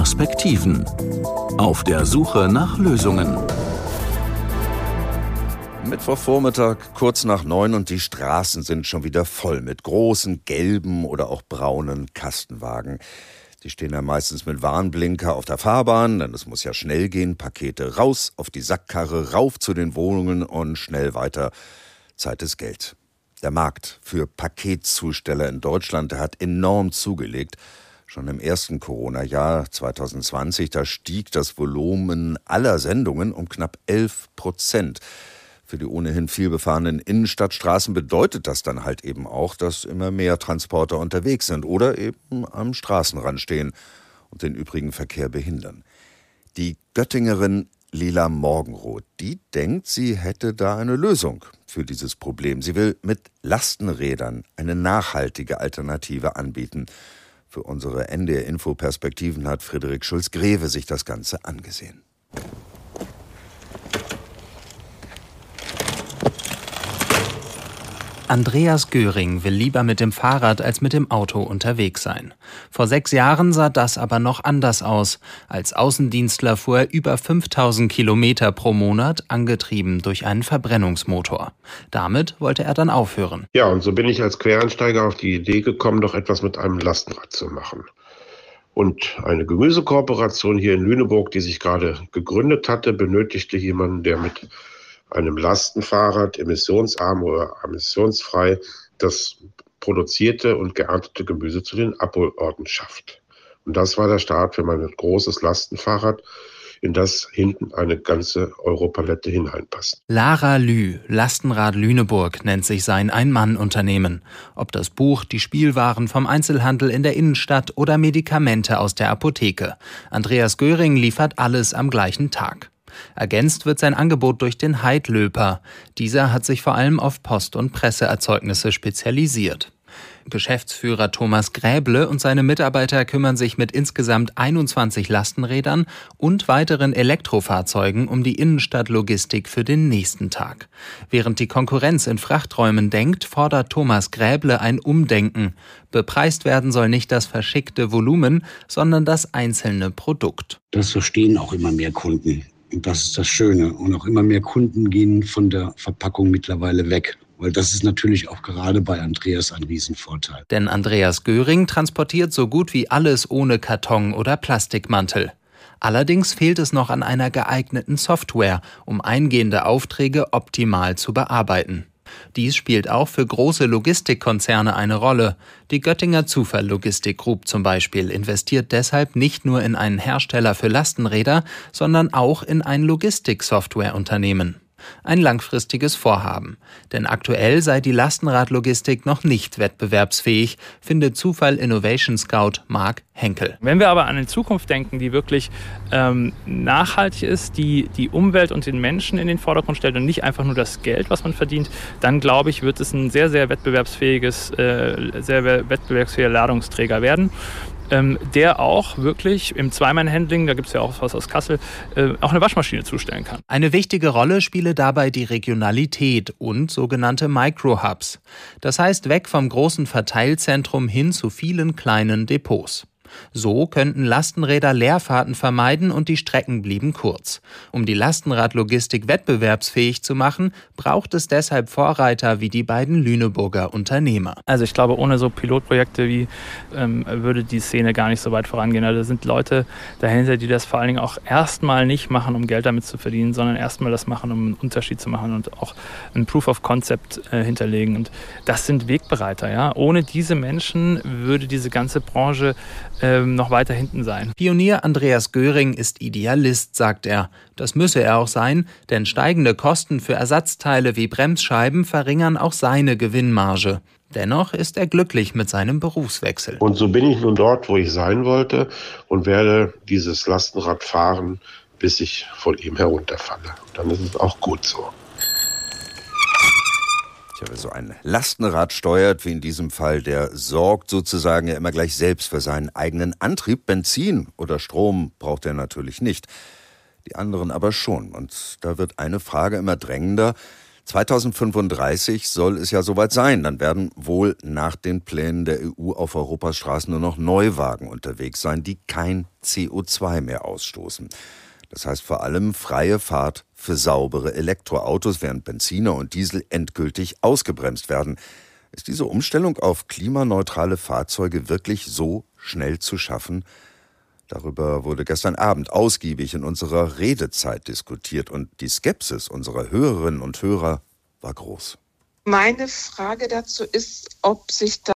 Perspektiven. Auf der Suche nach Lösungen. Mittwochvormittag, kurz nach neun und die Straßen sind schon wieder voll mit großen gelben oder auch braunen Kastenwagen. Die stehen ja meistens mit Warnblinker auf der Fahrbahn, denn es muss ja schnell gehen. Pakete raus auf die Sackkarre, rauf zu den Wohnungen und schnell weiter. Zeit ist Geld. Der Markt für Paketzusteller in Deutschland hat enorm zugelegt. Schon im ersten Corona-Jahr 2020, da stieg das Volumen aller Sendungen um knapp 11 Prozent. Für die ohnehin vielbefahrenen Innenstadtstraßen bedeutet das dann halt eben auch, dass immer mehr Transporter unterwegs sind oder eben am Straßenrand stehen und den übrigen Verkehr behindern. Die Göttingerin Lila Morgenroth, die denkt, sie hätte da eine Lösung für dieses Problem. Sie will mit Lastenrädern eine nachhaltige Alternative anbieten. Für unsere NDR-Info-Perspektiven hat Friedrich Schulz-Greve sich das Ganze angesehen. Andreas Göring will lieber mit dem Fahrrad als mit dem Auto unterwegs sein. Vor sechs Jahren sah das aber noch anders aus. Als Außendienstler fuhr er über 5000 Kilometer pro Monat, angetrieben durch einen Verbrennungsmotor. Damit wollte er dann aufhören. Ja, und so bin ich als Quereinsteiger auf die Idee gekommen, doch etwas mit einem Lastenrad zu machen. Und eine Gemüsekooperation hier in Lüneburg, die sich gerade gegründet hatte, benötigte jemanden, der mit einem Lastenfahrrad emissionsarm oder emissionsfrei das produzierte und geerntete Gemüse zu den Abholorten schafft. Und das war der Start für mein großes Lastenfahrrad, in das hinten eine ganze Europalette hineinpasst. Lara Lü, Lastenrad Lüneburg, nennt sich sein Ein-Mann-Unternehmen. Ob das Buch, die Spielwaren vom Einzelhandel in der Innenstadt oder Medikamente aus der Apotheke. Andreas Göring liefert alles am gleichen Tag. Ergänzt wird sein Angebot durch den Heidlöper. Dieser hat sich vor allem auf Post- und Presseerzeugnisse spezialisiert. Geschäftsführer Thomas Gräble und seine Mitarbeiter kümmern sich mit insgesamt 21 Lastenrädern und weiteren Elektrofahrzeugen um die Innenstadtlogistik für den nächsten Tag. Während die Konkurrenz in Frachträumen denkt, fordert Thomas Gräble ein Umdenken. Bepreist werden soll nicht das verschickte Volumen, sondern das einzelne Produkt. Das verstehen auch immer mehr Kunden. Und das ist das Schöne. Und auch immer mehr Kunden gehen von der Verpackung mittlerweile weg. Weil das ist natürlich auch gerade bei Andreas ein Riesenvorteil. Denn Andreas Göring transportiert so gut wie alles ohne Karton oder Plastikmantel. Allerdings fehlt es noch an einer geeigneten Software, um eingehende Aufträge optimal zu bearbeiten. Dies spielt auch für große Logistikkonzerne eine Rolle. Die Göttinger Zufall Logistik Group zum Beispiel investiert deshalb nicht nur in einen Hersteller für Lastenräder, sondern auch in ein Logistiksoftwareunternehmen ein langfristiges Vorhaben. Denn aktuell sei die Lastenradlogistik noch nicht wettbewerbsfähig, findet Zufall Innovation Scout Mark Henkel. Wenn wir aber an eine Zukunft denken, die wirklich ähm, nachhaltig ist, die die Umwelt und den Menschen in den Vordergrund stellt und nicht einfach nur das Geld, was man verdient, dann glaube ich, wird es ein sehr, sehr wettbewerbsfähiges, äh, sehr wettbewerbsfähiger Ladungsträger werden ähm, der auch wirklich im Zweimann-Handling, da gibt es ja auch was aus Kassel, äh, auch eine Waschmaschine zustellen kann. Eine wichtige Rolle spiele dabei die Regionalität und sogenannte Micro-Hubs. Das heißt weg vom großen Verteilzentrum hin zu vielen kleinen Depots. So könnten Lastenräder Leerfahrten vermeiden und die Strecken blieben kurz. Um die Lastenradlogistik wettbewerbsfähig zu machen, braucht es deshalb Vorreiter wie die beiden Lüneburger Unternehmer. Also ich glaube, ohne so Pilotprojekte wie ähm, würde die Szene gar nicht so weit vorangehen. Also da sind Leute dahinter, die das vor allen Dingen auch erstmal nicht machen, um Geld damit zu verdienen, sondern erstmal das machen, um einen Unterschied zu machen und auch ein Proof of Concept äh, hinterlegen. Und das sind Wegbereiter. Ja? Ohne diese Menschen würde diese ganze Branche ähm, noch weiter hinten sein. Pionier Andreas Göring ist Idealist, sagt er. Das müsse er auch sein, denn steigende Kosten für Ersatzteile wie Bremsscheiben verringern auch seine Gewinnmarge. Dennoch ist er glücklich mit seinem Berufswechsel. Und so bin ich nun dort, wo ich sein wollte und werde dieses Lastenrad fahren, bis ich von ihm herunterfalle. Dann ist es auch gut so. Tja, wer so ein Lastenrad steuert, wie in diesem Fall, der sorgt sozusagen ja immer gleich selbst für seinen eigenen Antrieb. Benzin oder Strom braucht er natürlich nicht. Die anderen aber schon. Und da wird eine Frage immer drängender. 2035 soll es ja soweit sein. Dann werden wohl nach den Plänen der EU auf Europas Straßen nur noch Neuwagen unterwegs sein, die kein CO2 mehr ausstoßen. Das heißt vor allem freie Fahrt für saubere Elektroautos, während Benziner und Diesel endgültig ausgebremst werden. Ist diese Umstellung auf klimaneutrale Fahrzeuge wirklich so schnell zu schaffen? Darüber wurde gestern Abend ausgiebig in unserer Redezeit diskutiert und die Skepsis unserer Hörerinnen und Hörer war groß. Meine Frage dazu ist, ob sich da